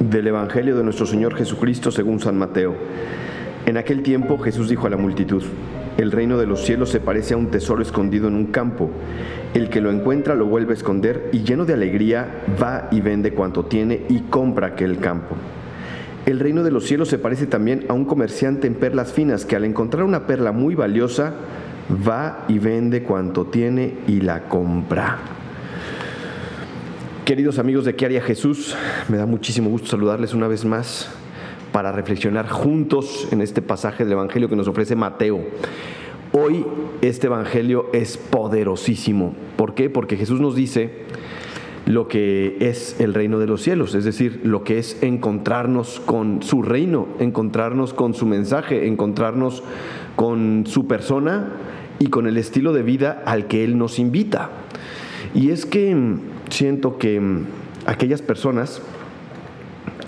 Del Evangelio de nuestro Señor Jesucristo según San Mateo. En aquel tiempo Jesús dijo a la multitud, el reino de los cielos se parece a un tesoro escondido en un campo. El que lo encuentra lo vuelve a esconder y lleno de alegría va y vende cuanto tiene y compra aquel campo. El reino de los cielos se parece también a un comerciante en perlas finas que al encontrar una perla muy valiosa va y vende cuanto tiene y la compra. Queridos amigos de ¿Qué haría Jesús? Me da muchísimo gusto saludarles una vez más para reflexionar juntos en este pasaje del Evangelio que nos ofrece Mateo. Hoy este Evangelio es poderosísimo. ¿Por qué? Porque Jesús nos dice lo que es el reino de los cielos, es decir, lo que es encontrarnos con su reino, encontrarnos con su mensaje, encontrarnos con su persona y con el estilo de vida al que Él nos invita. Y es que siento que aquellas personas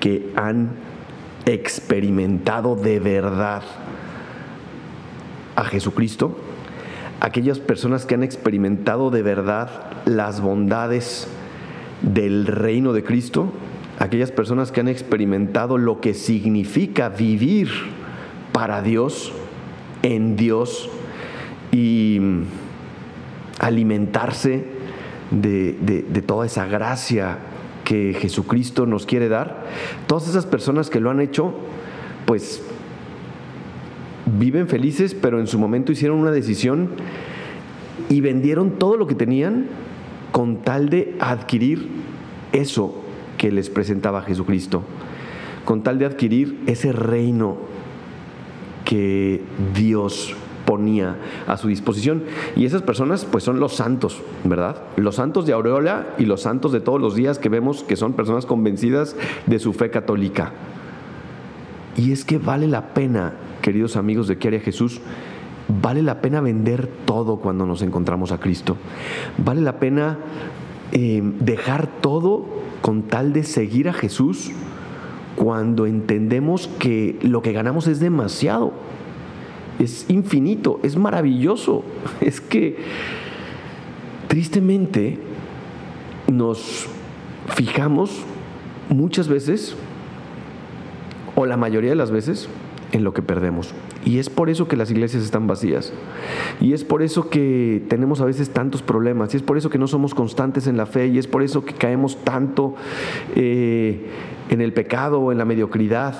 que han experimentado de verdad a Jesucristo, aquellas personas que han experimentado de verdad las bondades del reino de Cristo, aquellas personas que han experimentado lo que significa vivir para Dios, en Dios y alimentarse de, toda esa gracia que Jesucristo nos quiere dar, todas esas personas que lo han hecho, pues viven felices, pero en su momento hicieron una decisión y vendieron todo lo que tenían con tal de adquirir eso que les presentaba Jesucristo, con tal de adquirir ese reino que Dios ponía a su disposición. Y esas personas pues son los santos, ¿verdad? Los santos de Aureola y los santos de todos los días que vemos que son personas convencidas de su fe católica. Y es que vale la pena, queridos amigos de ¿Qué haría Jesús? Vale la pena vender todo cuando nos encontramos a Cristo. Vale la pena eh, dejar todo con tal de seguir a Jesús cuando entendemos que lo que ganamos es demasiado. Es infinito, es maravilloso. Es que tristemente nos fijamos muchas veces, o la mayoría de las veces, en lo que perdemos. Y es por eso que las iglesias están vacías. Y es por eso que tenemos a veces tantos problemas. Y es por eso que no somos constantes en la fe. Y es por eso que caemos tanto eh, en el pecado o en la mediocridad.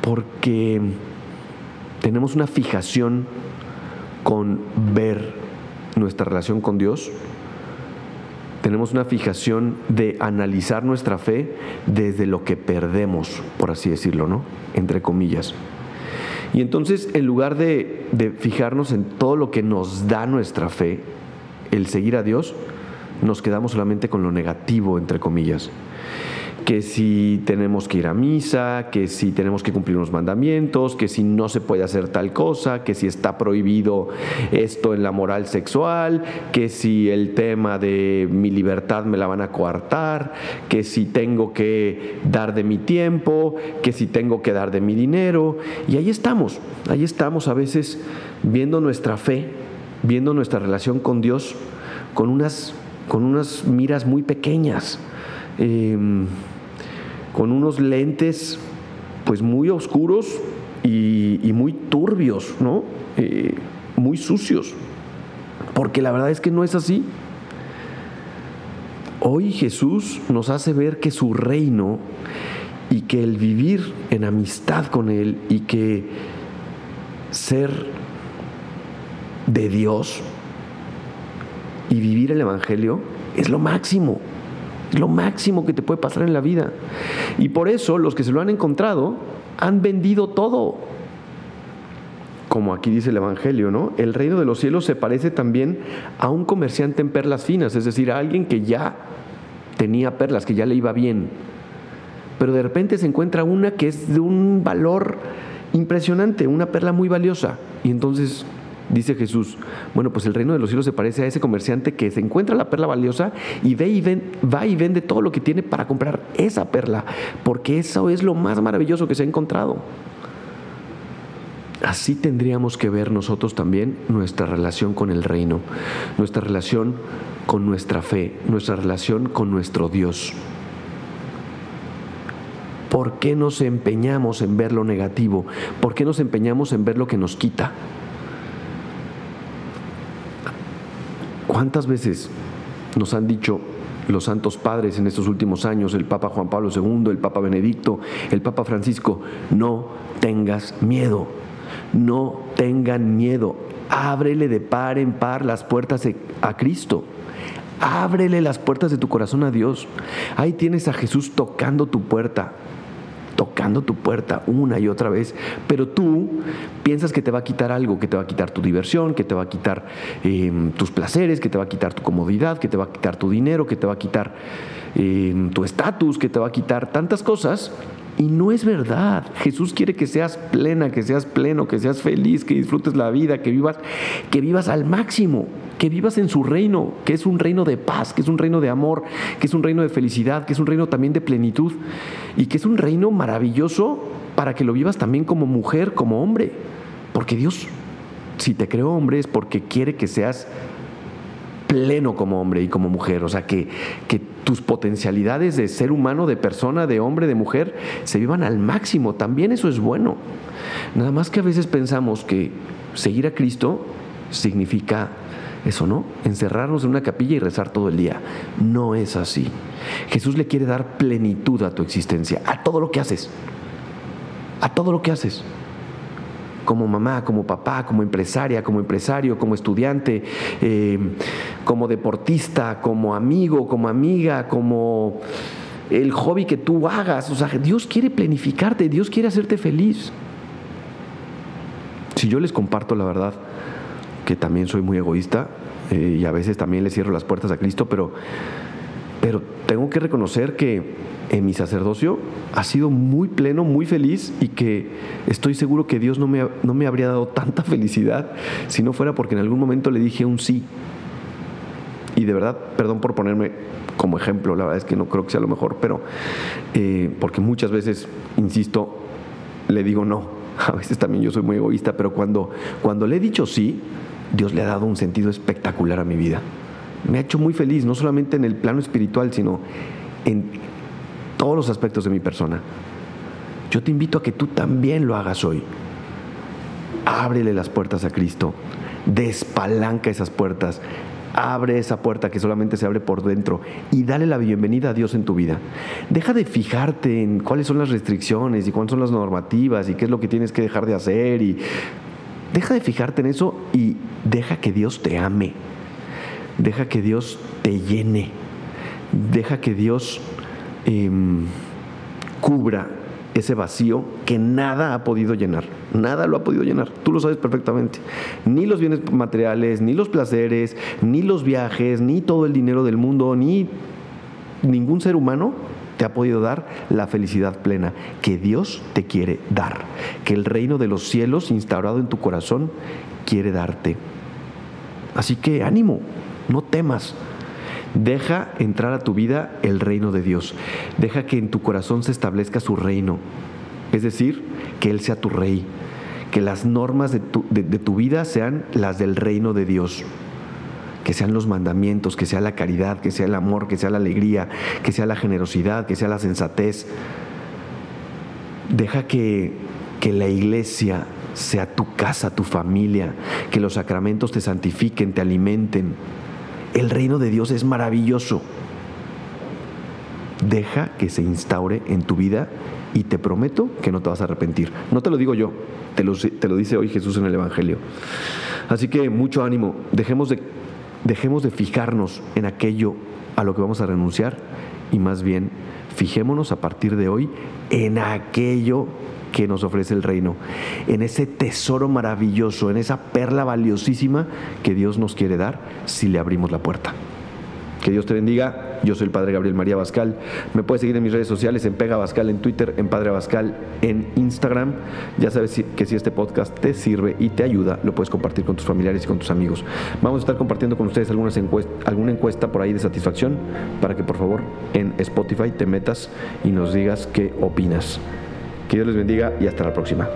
Porque tenemos una fijación con ver nuestra relación con Dios. Tenemos una fijación de analizar nuestra fe desde lo que perdemos, por así decirlo, ¿no? Entre comillas. Y entonces, en lugar de, fijarnos en todo lo que nos da nuestra fe, el seguir a Dios, nos quedamos solamente con lo negativo, entre comillas que si tenemos que ir a misa, que si tenemos que cumplir unos mandamientos, que si no se puede hacer tal cosa, que si está prohibido esto en la moral sexual, que si el tema de mi libertad me la van a coartar, que si tengo que dar de mi tiempo, que si tengo que dar de mi dinero. Y ahí estamos, ahí estamos a veces viendo nuestra fe, viendo nuestra relación con Dios con unas, con unas miras muy pequeñas. Em, con unos lentes pues muy oscuros y, muy turbios, ¿no? Eh, muy sucios. Porque la verdad es que no es así. Hoy Jesús nos hace ver que su reino y que el vivir en amistad con Él y que ser de Dios y vivir el Evangelio es lo máximo lo máximo que te puede pasar en la vida. Y por eso los que se lo han encontrado han vendido todo. Como aquí dice el Evangelio, ¿no? El reino de los cielos se parece también a un comerciante en perlas finas, es decir, a alguien que ya tenía perlas, que ya le iba bien. Pero de repente se encuentra una que es de un valor impresionante, una perla muy valiosa. Y entonces Dice Jesús, bueno, pues el reino de los cielos se parece a ese comerciante que se encuentra la perla valiosa y ve y va y vende todo lo que tiene para comprar esa perla, porque eso es lo más maravilloso que se ha encontrado. Así tendríamos que ver nosotros también nuestra relación con el reino, nuestra relación con nuestra fe, nuestra relación con nuestro Dios. ¿Por qué nos empeñamos en ver lo negativo? ¿Por qué nos empeñamos en ver lo que nos quita? ¿Cuántas veces nos han dicho los santos padres en estos últimos años, el Papa Juan Pablo II, el Papa Benedicto, el Papa Francisco, no tengas miedo, no tengan miedo, ábrele de par en par las puertas a Cristo. Ábrele las puertas de tu corazón a Dios. Ahí tienes a Jesús tocando tu puerta tocando tu puerta una y otra vez, pero tú piensas que te va a quitar algo, que te va a quitar tu diversión, que te va a quitar em, tus placeres, que te va a quitar tu comodidad, que te va a quitar tu dinero, que te va a quitar em, tu estatus, que te va a quitar tantas cosas. Y no es verdad. Jesús quiere que seas plena, que seas pleno, que seas feliz, que disfrutes la vida, que vivas, que vivas al máximo que vivas en su reino, que es un reino de paz, que es un reino de amor, que es un reino de felicidad, que es un reino también de plenitud y que es un reino maravilloso para que lo vivas también como mujer, como hombre. Porque Dios, si te creó hombre, es porque quiere que seas pleno como hombre y como mujer. O sea, que, que tus potencialidades de ser humano, de persona, de hombre, de mujer, se vivan al máximo. También eso es bueno. Nada más que a veces pensamos que seguir a Cristo significa eso no, encerrarnos en una capilla y rezar todo el día. No es así. Jesús le quiere dar plenitud a tu existencia, a todo lo que haces. A todo lo que haces. Como mamá, como papá, como empresaria, como empresario, como estudiante, eh, como deportista, como amigo, como amiga, como el hobby que tú hagas. O sea, Dios quiere planificarte, Dios quiere hacerte feliz. Si yo les comparto la verdad, que también soy muy egoísta eh, y a veces también le cierro las puertas a Cristo, pero, pero tengo que reconocer que en mi sacerdocio ha sido muy pleno, muy feliz y que estoy seguro que Dios no me, no me habría dado tanta felicidad si no fuera porque en algún momento le dije un sí. Y de verdad, perdón por ponerme como ejemplo, la verdad es que no creo que sea lo mejor, pero eh, porque muchas veces, insisto, le digo no. A veces también yo soy muy egoísta, pero cuando, cuando le he dicho sí, Dios le ha dado un sentido espectacular a mi vida. Me ha hecho muy feliz, no solamente en el plano espiritual, sino en todos los aspectos de mi persona. Yo te invito a que tú también lo hagas hoy. Ábrele las puertas a Cristo, despalanca esas puertas, abre esa puerta que solamente se abre por dentro y dale la bienvenida a Dios en tu vida. Deja de fijarte en cuáles son las restricciones y cuáles son las normativas y qué es lo que tienes que dejar de hacer y Deja de fijarte en eso y deja que Dios te ame. Deja que Dios te llene. Deja que Dios em, cubra ese vacío que nada ha podido llenar. Nada lo ha podido llenar. Tú lo sabes perfectamente. Ni los bienes materiales, ni los placeres, ni los viajes, ni todo el dinero del mundo, ni ningún ser humano te ha podido dar la felicidad plena que Dios te quiere dar, que el reino de los cielos instaurado en tu corazón quiere darte. Así que ánimo, no temas. Deja entrar a tu vida el reino de Dios. Deja que en tu corazón se establezca su reino. Es decir, que Él sea tu rey. Que las normas de tu, de tu vida sean las del reino de Dios que sean los mandamientos, que sea la caridad, que sea el amor, que sea la alegría, que sea la generosidad, que sea la sensatez. Deja que, que la iglesia sea tu casa, tu familia, que los sacramentos te santifiquen, te alimenten. El reino de Dios es maravilloso. Deja que se instaure en tu vida y te prometo que no te vas a arrepentir. No te lo digo yo, te lo, te lo dice hoy Jesús en el Evangelio. Así que mucho ánimo, dejemos de Dejemos de fijarnos en aquello a lo que vamos a renunciar y más bien fijémonos a partir de hoy en aquello que nos ofrece el reino, en ese tesoro maravilloso, en esa perla valiosísima que Dios nos quiere dar si le abrimos la puerta. Que Dios te bendiga. Yo soy el Padre Gabriel María Bascal. Me puedes seguir en mis redes sociales, en Pega Bascal, en Twitter, en Padre Bascal, en Instagram. Ya sabes que si este podcast te sirve y te ayuda, lo puedes compartir con tus familiares y con tus amigos. Vamos a estar compartiendo con ustedes algunas alguna encuesta por ahí de satisfacción para que por favor en Spotify te metas y nos digas qué opinas. Que Dios les bendiga y hasta la próxima.